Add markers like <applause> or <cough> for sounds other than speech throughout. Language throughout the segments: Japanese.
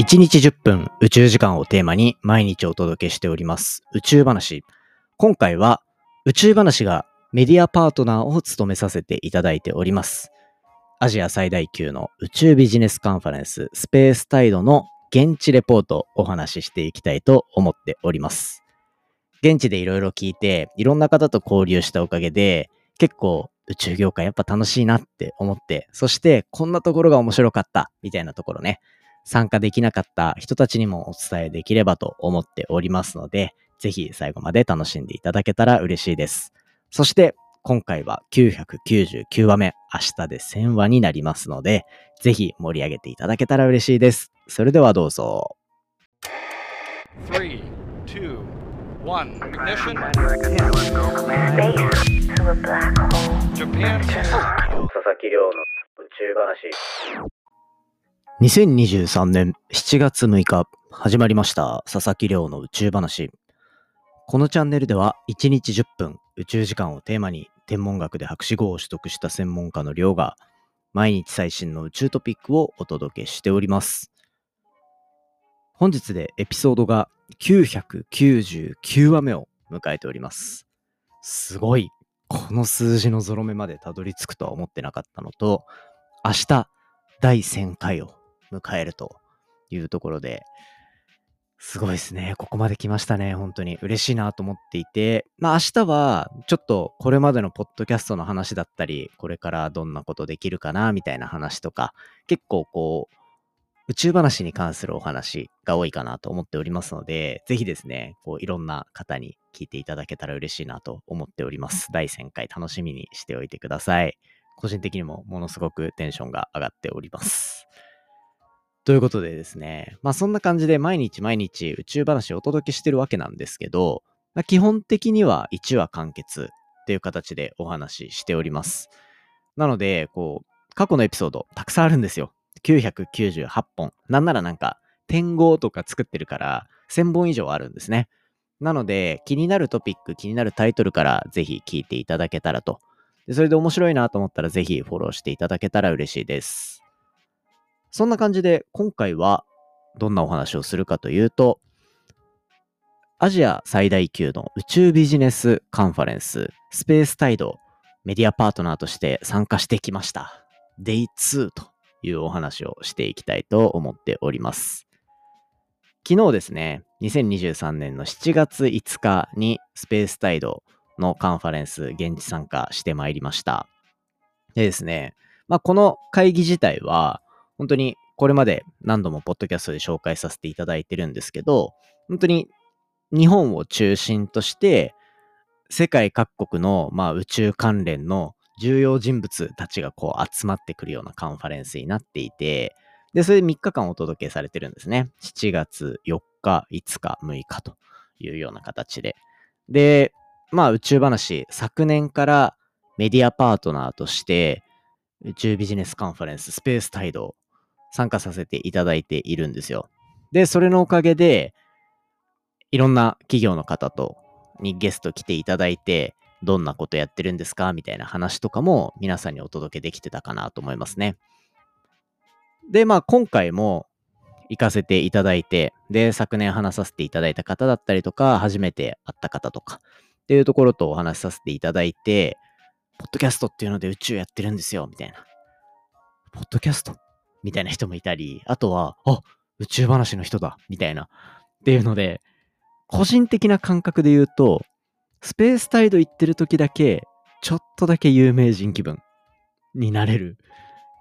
1日10分宇宙時間をテーマに毎日お届けしております宇宙話。今回は宇宙話がメディアパートナーを務めさせていただいております。アジア最大級の宇宙ビジネスカンファレンススペースタイドの現地レポートをお話ししていきたいと思っております。現地でいろいろ聞いて、いろんな方と交流したおかげで、結構宇宙業界やっぱ楽しいなって思って、そしてこんなところが面白かったみたいなところね、参加できなかった人たちにもお伝えできればと思っておりますので、ぜひ最後まで楽しんでいただけたら嬉しいです。そして今回は999話目、明日で1000話になりますので、ぜひ盛り上げていただけたら嬉しいです。それではどうぞ。3 2 1 ignition Japan 佐々木亮の宇宙話2023年7月6日始まりました佐々木亮の宇宙話このチャンネルでは1日10分宇宙時間をテーマに天文学で博士号を取得した専門家の亮が毎日最新の宇宙トピックをお届けしております本日でエピソードが999話目を迎えております。すごい。この数字のゾロ目までたどり着くとは思ってなかったのと、明日第1000回を迎えるというところで、すごいですね。ここまで来ましたね。本当に嬉しいなと思っていて、まあ明日はちょっとこれまでのポッドキャストの話だったり、これからどんなことできるかなみたいな話とか、結構こう、宇宙話に関するお話が多いかなと思っておりますので、ぜひですね、こういろんな方に聞いていただけたら嬉しいなと思っております。第1000回楽しみにしておいてください。個人的にもものすごくテンションが上がっております。ということでですね、まあそんな感じで毎日毎日宇宙話をお届けしてるわけなんですけど、まあ、基本的には1話完結っていう形でお話ししております。なので、こう、過去のエピソードたくさんあるんですよ。998本。なんならなんか、点号とか作ってるから、1000本以上あるんですね。なので、気になるトピック、気になるタイトルからぜひ聞いていただけたらと。でそれで面白いなと思ったらぜひフォローしていただけたら嬉しいです。そんな感じで、今回はどんなお話をするかというと、アジア最大級の宇宙ビジネスカンファレンス、スペースタイドメディアパートナーとして参加してきました。Day2 というお話をしていきたいと思っております。昨日ですね、2023年の7月5日にスペースタイドのカンファレンス現地参加してまいりました。でですね、まあ、この会議自体は本当にこれまで何度もポッドキャストで紹介させていただいてるんですけど、本当に日本を中心として世界各国のまあ宇宙関連の重要人物たちがこう集まってくるようなカンファレンスになっていて、で、それで3日間お届けされてるんですね。7月4日、5日、6日というような形で。で、まあ宇宙話、昨年からメディアパートナーとして宇宙ビジネスカンファレンススペースタイド参加させていただいているんですよ。で、それのおかげで、いろんな企業の方とにゲスト来ていただいて、どんなことやってるんですか？みたいな話とかも皆さんにお届けできてたかなと思いますね。で、まあ今回も行かせていただいて、で、昨年話させていただいた方だったりとか、初めて会った方とかっていうところとお話しさせていただいて、ポッドキャストっていうので宇宙やってるんですよ、みたいな。ポッドキャストみたいな人もいたり、あとは、あ、宇宙話の人だ、みたいな。っていうので、個人的な感覚で言うと、スペースタイド行ってる時だけ、ちょっとだけ有名人気分になれる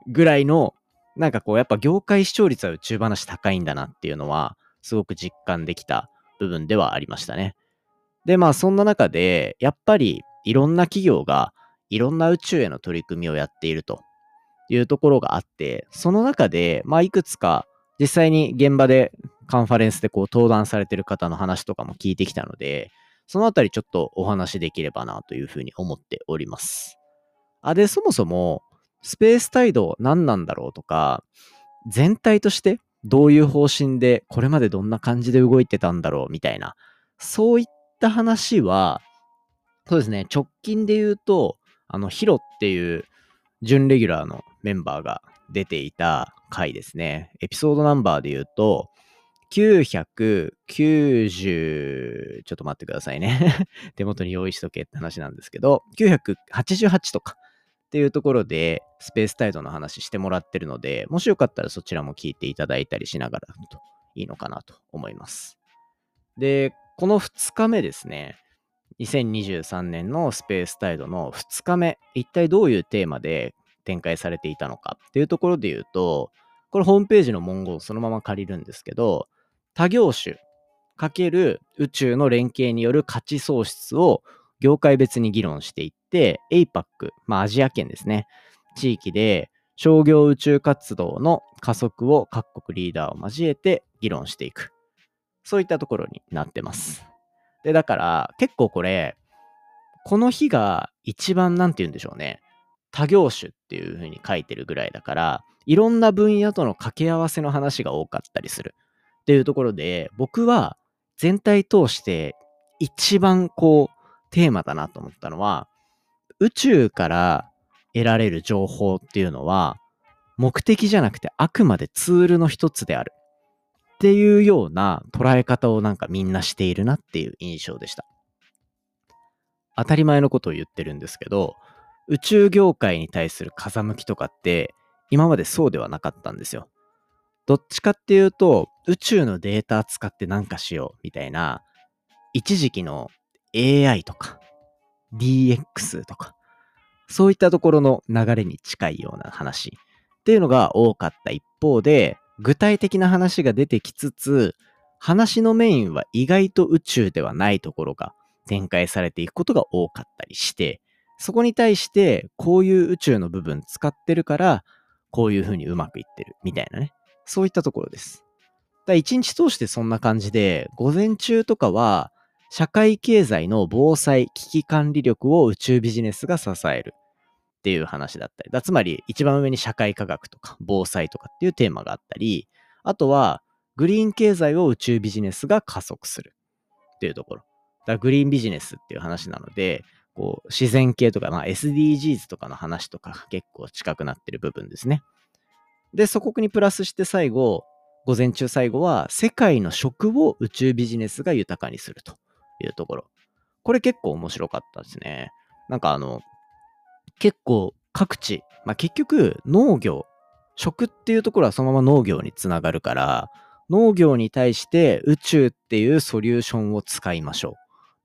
ぐらいの、なんかこう、やっぱ業界視聴率は宇宙話高いんだなっていうのは、すごく実感できた部分ではありましたね。で、まあそんな中で、やっぱりいろんな企業がいろんな宇宙への取り組みをやっているというところがあって、その中で、まあいくつか実際に現場でカンファレンスでこう登壇されてる方の話とかも聞いてきたので、そのあたりちょっとお話できればなというふうに思っております。あ、で、そもそも、スペースタイド何なんだろうとか、全体としてどういう方針で、これまでどんな感じで動いてたんだろうみたいな、そういった話は、そうですね、直近で言うと、あの、ヒロっていう準レギュラーのメンバーが出ていた回ですね。エピソードナンバーで言うと、990、ちょっと待ってくださいね。<laughs> 手元に用意しとけって話なんですけど、988とかっていうところでスペースタイドの話してもらってるので、もしよかったらそちらも聞いていただいたりしながらといいのかなと思います。で、この2日目ですね、2023年のスペースタイドの2日目、一体どういうテーマで展開されていたのかっていうところで言うと、これホームページの文言をそのまま借りるんですけど、他業種×宇宙の連携による価値創出を業界別に議論していって、APAC、まあアジア圏ですね、地域で商業宇宙活動の加速を各国リーダーを交えて議論していく。そういったところになってます。で、だから結構これ、この日が一番なんて言うんでしょうね。多業種っていう風に書いてるぐらいだから、いろんな分野との掛け合わせの話が多かったりする。っていうところで、僕は全体通して一番こうテーマだなと思ったのは、宇宙から得られる情報っていうのは、目的じゃなくてあくまでツールの一つである。っていうような捉え方をなんかみんなしているなっていう印象でした。当たり前のことを言ってるんですけど、宇宙業界に対する風向きとかって今までそうではなかったんですよ。どっちかっていうと、宇宙のデータ使ってなんかしようみたいな、一時期の AI とか DX とか、そういったところの流れに近いような話っていうのが多かった一方で、具体的な話が出てきつつ、話のメインは意外と宇宙ではないところが展開されていくことが多かったりして、そこに対してこういう宇宙の部分使ってるから、こういう風にうまくいってるみたいなね。そういったところです。だ一日通してそんな感じで、午前中とかは、社会経済の防災危機管理力を宇宙ビジネスが支えるっていう話だったり、だつまり一番上に社会科学とか防災とかっていうテーマがあったり、あとはグリーン経済を宇宙ビジネスが加速するっていうところ。だグリーンビジネスっていう話なので、こう自然系とか、まあ、SDGs とかの話とか結構近くなってる部分ですね。で、そこにプラスして最後、午前中最後は、世界の食を宇宙ビジネスが豊かにするというところ。これ結構面白かったですね。なんかあの、結構各地、まあ、結局農業、食っていうところはそのまま農業につながるから、農業に対して宇宙っていうソリューションを使いましょう。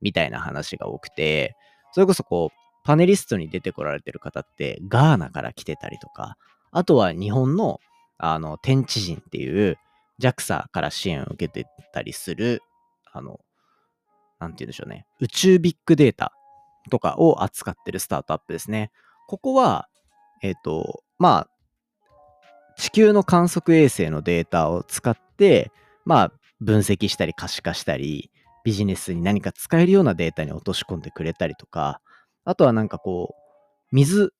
みたいな話が多くて、それこそこう、パネリストに出てこられてる方って、ガーナから来てたりとか、あとは日本の、あの、天地人っていう JAXA から支援を受けてたりする、あの、なんて言うんでしょうね。宇宙ビッグデータとかを扱ってるスタートアップですね。ここは、えっ、ー、と、まあ、地球の観測衛星のデータを使って、まあ、分析したり可視化したり、ビジネスに何か使えるようなデータに落とし込んでくれたりとか、あとはなんかこう、水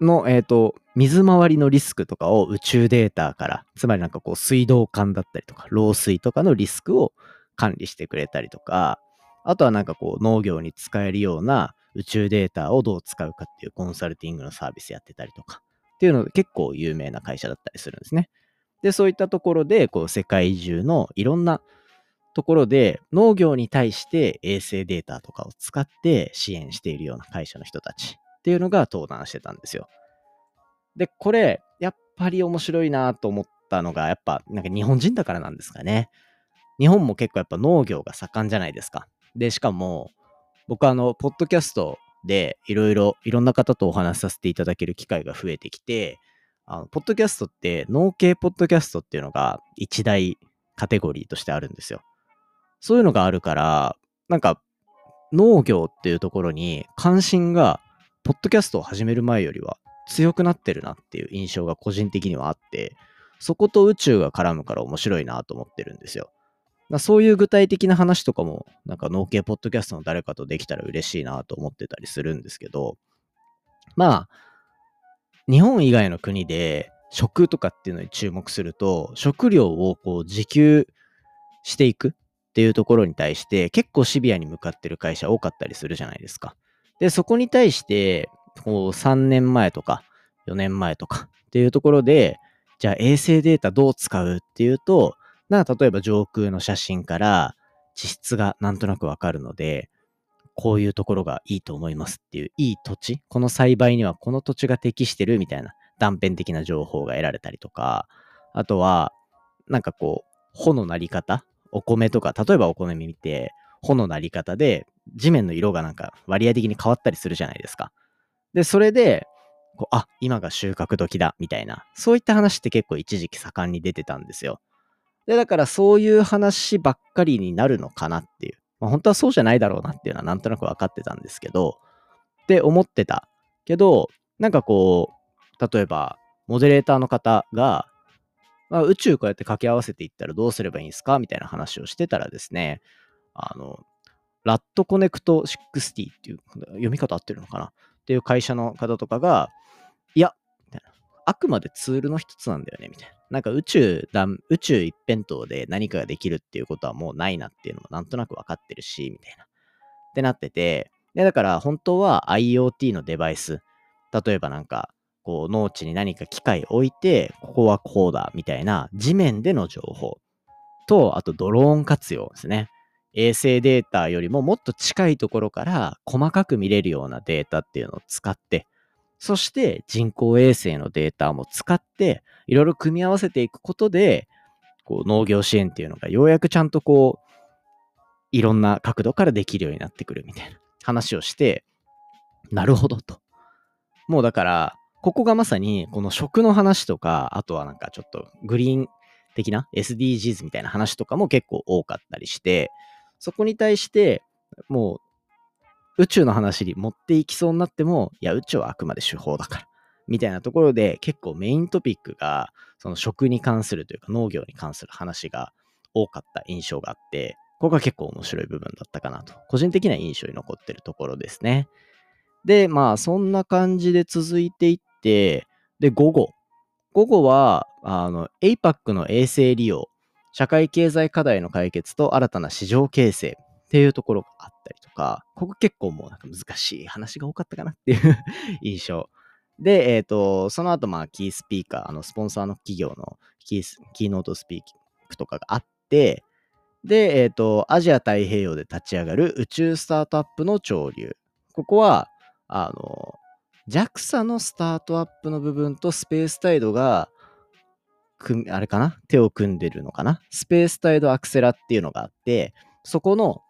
の、えっ、ー、と、水回りのリスクとかを宇宙データから、つまりなんかこう水道管だったりとか、漏水とかのリスクを管理してくれたりとか、あとはなんかこう農業に使えるような宇宙データをどう使うかっていうコンサルティングのサービスやってたりとか、っていうので結構有名な会社だったりするんですね。で、そういったところで、こう世界中のいろんなところで農業に対して衛星データとかを使って支援しているような会社の人たちっていうのが登壇してたんですよ。で、これ、やっぱり面白いなと思ったのが、やっぱ、なんか日本人だからなんですかね。日本も結構やっぱ農業が盛んじゃないですか。で、しかも、僕あの、ポッドキャストでいろいろ、いろんな方とお話しさせていただける機会が増えてきて、あの、ポッドキャストって、農系ポッドキャストっていうのが一大カテゴリーとしてあるんですよ。そういうのがあるから、なんか、農業っていうところに関心がポッドキャストを始める前よりは強くなってるなっていう印象が個人的にはあって、そこと宇宙が絡むから面白いなと思ってるんですよ。そういう具体的な話とかも、なんか農系ポッドキャストの誰かとできたら嬉しいなと思ってたりするんですけど、まあ、日本以外の国で食とかっていうのに注目すると、食料をこう自給していくっていうところに対して結構シビアに向かってる会社多かったりするじゃないですか。で、そこに対して、こう3年前とか4年前とかっていうところで、じゃあ衛星データどう使うっていうと、な例えば上空の写真から地質がなんとなくわかるので、こういうところがいいと思いますっていう、いい土地、この栽培にはこの土地が適してるみたいな断片的な情報が得られたりとか、あとは、なんかこう、穂のなり方、お米とか、例えばお米見て、穂のなり方で、地面の色がなんか割合的に変わったりするじゃないですか。で、それで、こうあ、今が収穫時だ、みたいな、そういった話って結構一時期盛んに出てたんですよ。で、だからそういう話ばっかりになるのかなっていう。まあ、本当はそうじゃないだろうなっていうのはなんとなく分かってたんですけど、って思ってた。けど、なんかこう、例えば、モデレーターの方が、まあ、宇宙こうやって掛け合わせていったらどうすればいいんですか？みたいな話をしてたらですね、あの、ラットコネクト60っていう、読み方合ってるのかな？っていう会社の方とかが、いや、あくまでツールの一つなんだよね、みたいな。なんか宇宙だ、宇宙一辺倒で何かができるっていうことはもうないなっていうのもなんとなく分かってるし、みたいな。ってなってて、で、だから本当は IoT のデバイス、例えばなんか、こう農地に何か機械置いて、ここはこうだ、みたいな地面での情報と、あとドローン活用ですね。衛星データよりももっと近いところから細かく見れるようなデータっていうのを使って、そして人工衛星のデータも使って、いろいろ組み合わせていくことで、こう農業支援っていうのがようやくちゃんとこう、いろんな角度からできるようになってくるみたいな話をして、なるほどと。もうだから、ここがまさにこの食の話とか、あとはなんかちょっとグリーン的な SDGs みたいな話とかも結構多かったりして、そこに対して、もう、宇宙の話に持っていきそうになっても、いや、宇宙はあくまで手法だから。みたいなところで、結構メイントピックが、その食に関するというか農業に関する話が多かった印象があって、ここが結構面白い部分だったかなと、個人的な印象に残ってるところですね。で、まあ、そんな感じで続いていって、で、午後。午後は、あの、APAC の衛星利用社会経済課題の解決と新たな市場形成っていうところがあったりとか、ここ結構もうなんか難しい話が多かったかなっていう <laughs> 印象。で、えっ、ー、と、その後、まあ、キースピーカー、あの、スポンサーの企業のキーキーノートスピークとかがあって、で、えっ、ー、と、アジア太平洋で立ち上がる宇宙スタートアップの潮流。ここは、あの、JAXA のスタートアップの部分とスペースタイドがあれかな？手を組んでるのかな？スペースタイドアクセラっていうのがあって、そこの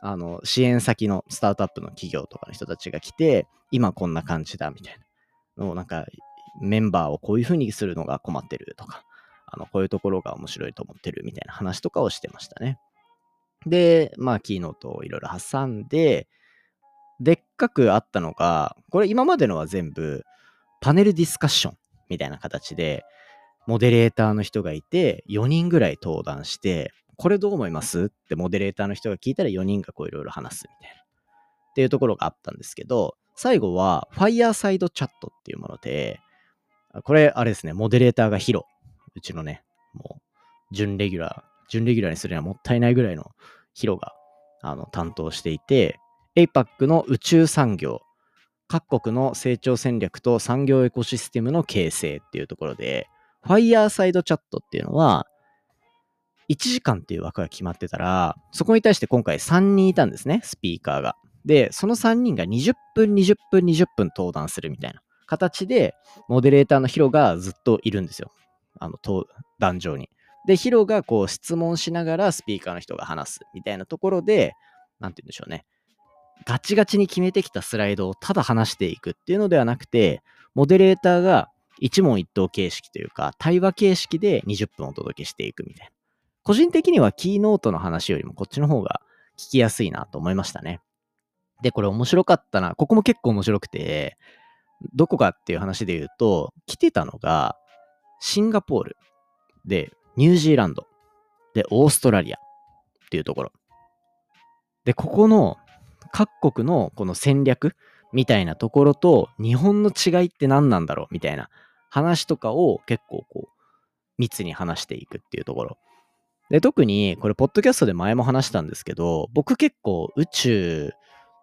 あの支援先のスタートアップの企業とかの人たちが来て、今こんな感じだみたいなのをなんかメンバーをこういう風にするのが困ってるとか、あのこういうところが面白いと思ってるみたいな話とかをしてましたね。で、まあキーノートをいろいろ挟んで、でっかくあったのが、これ今までのは全部パネルディスカッションみたいな形で、モデレーターの人がいて、4人ぐらい登壇して、これどう思います？ってモデレーターの人が聞いたら4人がこういろいろ話すみたいな。っていうところがあったんですけど、最後は、ファイヤーサイドチャットっていうもので、これ、あれですね、モデレーターがヒロ。うちのね、もう、準レギュラー、準レギュラーにするにはもったいないぐらいのヒロが、あの、担当していて、APAC の宇宙産業、各国の成長戦略と産業エコシステムの形成っていうところで、ファイヤーサイドチャットっていうのは、1時間っていう枠が決まってたら、そこに対して今回3人いたんですね、スピーカーが。で、その3人が20分、20分、20分登壇するみたいな形で、モデレーターのヒロがずっといるんですよ。あの、登壇上に。で、ヒロがこう質問しながらスピーカーの人が話すみたいなところで、なんて言うんでしょうね。ガチガチに決めてきたスライドをただ話していくっていうのではなくて、モデレーターが一問一答形式というか、対話形式で20分お届けしていくみたいな。個人的にはキーノートの話よりもこっちの方が聞きやすいなと思いましたね。で、これ面白かったな。ここも結構面白くて、どこかっていう話で言うと、来てたのが、シンガポール、で、ニュージーランド、で、オーストラリアっていうところ。で、ここの各国のこの戦略みたいなところと日本の違いって何なんだろうみたいな話とかを結構こう、密に話していくっていうところ。で、特に、これ、ポッドキャストで前も話したんですけど、僕結構宇宙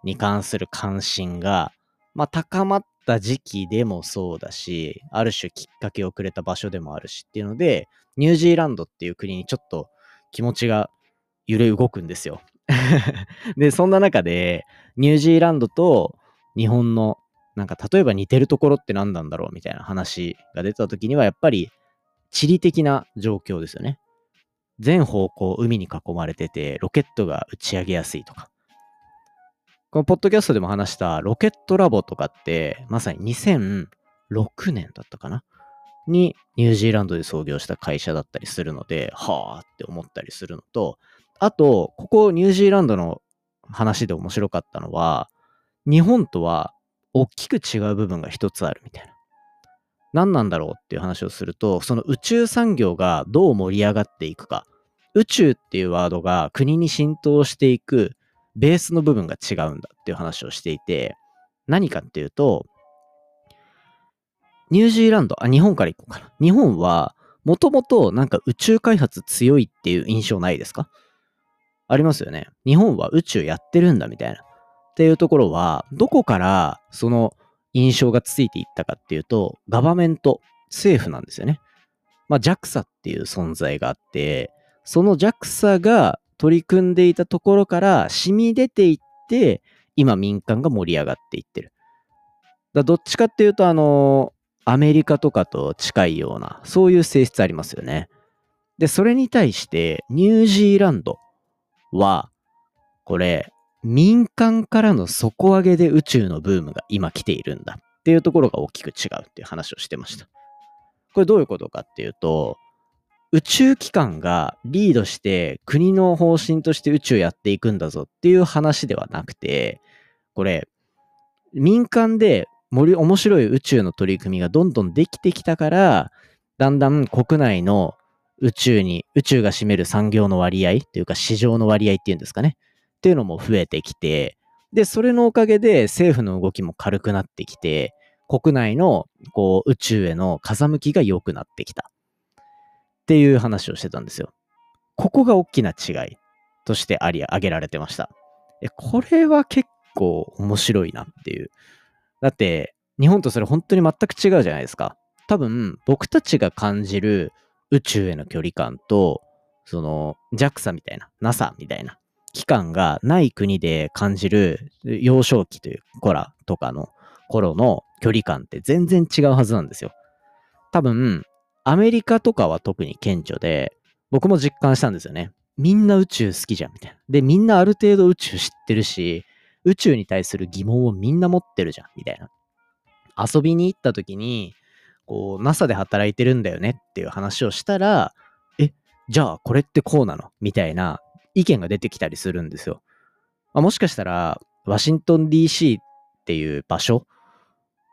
に関する関心が、まあ、高まっった時期でもそうだし、ある種きっかけをくれた場所でもあるしっていうので、ニュージーランドっていう国にちょっと気持ちが揺れ動くんですよ。<laughs> で、そんな中で、ニュージーランドと日本の、なんか例えば似てるところって何なんだろうみたいな話が出た時には、やっぱり地理的な状況ですよね。全方向海に囲まれてて、ロケットが打ち上げやすいとか。このポッドキャストでも話したロケットラボとかって、まさに2006年だったかな？にニュージーランドで創業した会社だったりするので、はあって思ったりするのと、あと、ここニュージーランドの話で面白かったのは、日本とは大きく違う部分が一つあるみたいな。何なんだろうっていう話をすると、その宇宙産業がどう盛り上がっていくか。宇宙っていうワードが国に浸透していくベースの部分が違うんだっていう話をしていて、何かっていうと、ニュージーランド、あ、日本から行こうかな。日本は、もともとなんか宇宙開発強いっていう印象ないですか？ありますよね。日本は宇宙やってるんだみたいな。っていうところは、どこからその印象がついていったかっていうと、ガバメント、政府なんですよね。まあ、JAXA っていう存在があって、その JAXA が取り組んでいたところから染み出ていって、今民間が盛り上がっていってる。だどっちかっていうと、あの、アメリカとかと近いような、そういう性質ありますよね。で、それに対して、ニュージーランドは、これ、民間からの底上げで宇宙のブームが今来ているんだっていうところが大きく違うっていう話をしてました。これどういうことかっていうと、宇宙機関がリードして国の方針として宇宙やっていくんだぞっていう話ではなくて、これ、民間で面白い宇宙の取り組みがどんどんできてきたから、だんだん国内の宇宙に、宇宙が占める産業の割合っていうか市場の割合っていうんですかね。っていうのも増えてきて、で、それのおかげで政府の動きも軽くなってきて、国内のこう宇宙への風向きが良くなってきた。っていう話をしてたんですよ。ここが大きな違いとしてあり、挙げられてました。これは結構面白いなっていう。だって、日本とそれ本当に全く違うじゃないですか。多分、僕たちが感じる宇宙への距離感と、その JAXA みたいな、NASA みたいな機関がない国で感じる幼少期というコラとかの頃の距離感って全然違うはずなんですよ。多分、アメリカとかは特に顕著で、僕も実感したんですよね。みんな宇宙好きじゃん、みたいな。で、みんなある程度宇宙知ってるし、宇宙に対する疑問をみんな持ってるじゃん、みたいな。遊びに行った時に、こう、NASA で働いてるんだよねっていう話をしたら、え、じゃあこれってこうなのみたいな意見が出てきたりするんですよ。まあ、もしかしたら、ワシントン DC っていう場所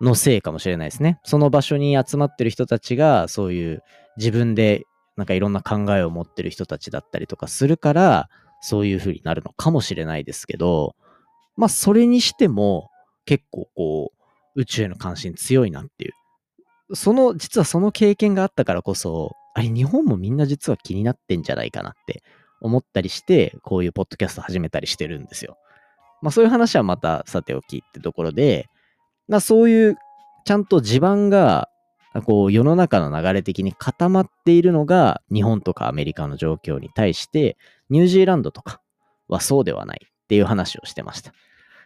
のせいかもしれないですね。その場所に集まってる人たちが、そういう自分でなんかいろんな考えを持ってる人たちだったりとかするから、そういう風になるのかもしれないですけど、まあそれにしても結構こう宇宙への関心強いなっていう。その、実はその経験があったからこそ、あれ日本もみんな実は気になってんじゃないかなって思ったりして、こういうポッドキャスト始めたりしてるんですよ。まあそういう話はまたさておきってところで、まあそういうちゃんと地盤がこう世の中の流れ的に固まっているのが日本とかアメリカの状況に対してニュージーランドとかはそうではないっていう話をしてました。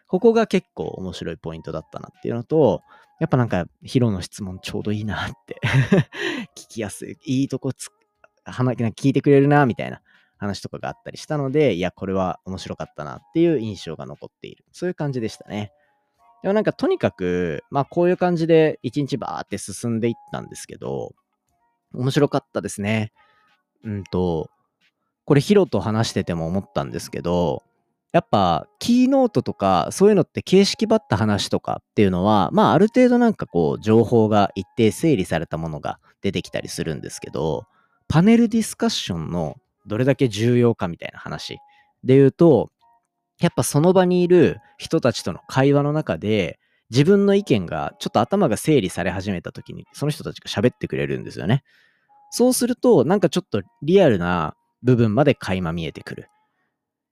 ここが結構面白いポイントだったなっていうのと、やっぱなんかヒロの質問ちょうどいいなって <laughs> 聞きやすい、いいとこつ、聞いてくれるなみたいな話とかがあったりしたので、いや、これは面白かったなっていう印象が残っている。そういう感じでしたね。でもなんかとにかく、まあこういう感じで一日バーって進んでいったんですけど、面白かったですね。うんと、これヒロと話してても思ったんですけど、やっぱキーノートとかそういうのって形式ばった話とかっていうのは、まあある程度なんかこう情報が一定整理されたものが出てきたりするんですけど、パネルディスカッションのどれだけ重要かみたいな話で言うと、やっぱその場にいる人たちとの会話の中で、自分の意見がちょっと頭が整理され始めた時に、その人たちが喋ってくれるんですよね。そうすると、なんかちょっとリアルな部分まで垣間見えてくる。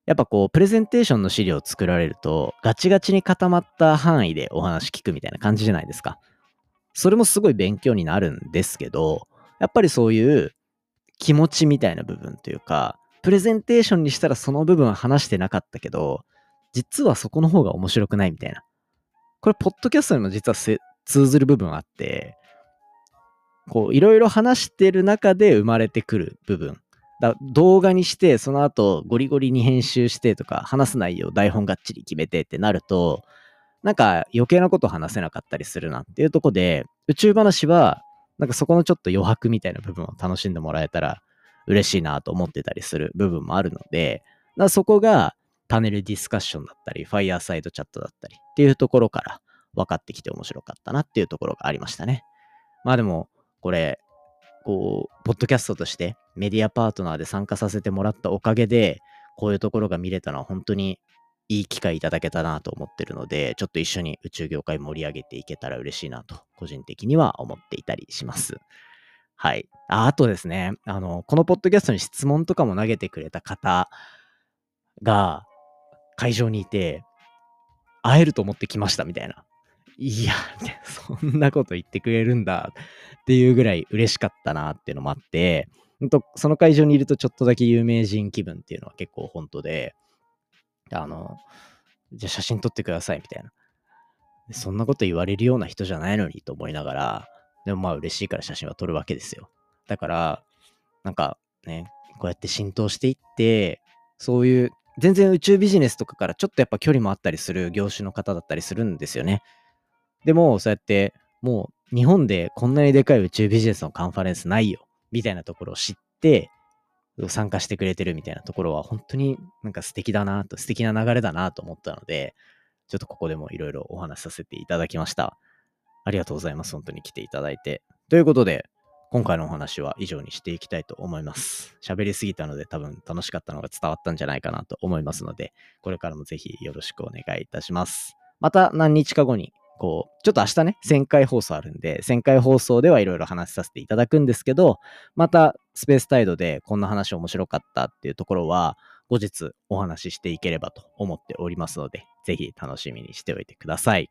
やっぱこう、プレゼンテーションの資料を作られると、ガチガチに固まった範囲でお話聞くみたいな感じじゃないですか。それもすごい勉強になるんですけど、やっぱりそういう気持ちみたいな部分というか、プレゼンテーションにしたらその部分は話してなかったけど、実はそこの方が面白くないみたいな。これ、ポッドキャストにも実は通ずる部分あって、こう、いろいろ話してる中で生まれてくる部分。だ動画にして、その後ゴリゴリに編集してとか、話す内容、台本がっちり決めてってなると、なんか余計なこと話せなかったりするなっていうとこで、宇宙話は、なんかそこのちょっと余白みたいな部分を楽しんでもらえたら嬉しいなと思ってたりする部分もあるので、だそこがパネルディスカッションだったり、ファイヤーサイドチャットだったりっていうところから分かってきて面白かったなっていうところがありましたね。まあでも、これ、こう、ポッドキャストとしてメディアパートナーで参加させてもらったおかげで、こういうところが見れたのは本当にいい機会いただけたなと思ってるので、ちょっと一緒に宇宙業界盛り上げていけたら嬉しいなと、個人的には思っていたりします。はい。ああとですね、あの、このポッドキャストに質問とかも投げてくれた方が会場にいて、会えると思ってきましたみたいな。いや、<laughs> そんなこと言ってくれるんだっていうぐらい嬉しかったなっていうのもあって、その会場にいるとちょっとだけ有名人気分っていうのは結構本当で、あの、じゃあ写真撮ってくださいみたいな。そんなこと言われるような人じゃないのにと思いながら、でもまあ嬉しいから写真は撮るわけですよ。だから、なんかね、こうやって浸透していって、そういう、全然宇宙ビジネスとかからちょっとやっぱ距離もあったりする業種の方だったりするんですよね。でも、そうやって、もう日本でこんなにでかい宇宙ビジネスのカンファレンスないよ、みたいなところを知って、参加してくれてるみたいなところは本当になんか素敵だなと、素敵な流れだなと思ったので、ちょっとここでもいろいろお話しさせていただきました。ありがとうございます。本当に来ていただいて。ということで、今回のお話は以上にしていきたいと思います。喋りすぎたので多分楽しかったのが伝わったんじゃないかなと思いますので、これからもぜひよろしくお願いいたします。また何日か後にこう、ちょっと明日ね、1000回放送あるんで、1000回放送ではいろいろ話させていただくんですけど、またスペースタイドでこんな話面白かったっていうところは、後日お話ししていければと思っておりますので、ぜひ楽しみにしておいてください。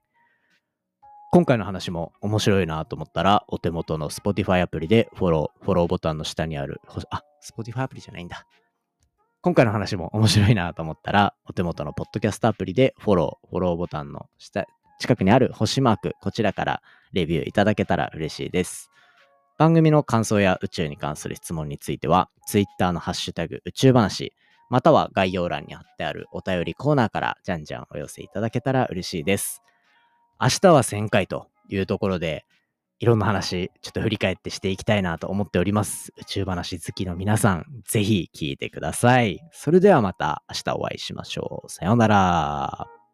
今回の話も面白いなと思ったら、お手元の Spotify アプリでフォロー、フォローボタンの下にある、あ、Spotify アプリじゃないんだ。今回の話も面白いなと思ったら、お手元のポッドキャストアプリでフォロー、フォローボタンの下、近くにある星マーク、こちらからレビューいただけたら嬉しいです。番組の感想や宇宙に関する質問については、Twitter のハッシュタグ宇宙話、または概要欄に貼ってあるお便りコーナーからじゃんじゃんお寄せいただけたら嬉しいです。明日は1000回というところで、いろんな話、ちょっと振り返ってしていきたいなと思っております。宇宙話好きの皆さん、ぜひ聞いてください。それではまた明日お会いしましょう。さようなら。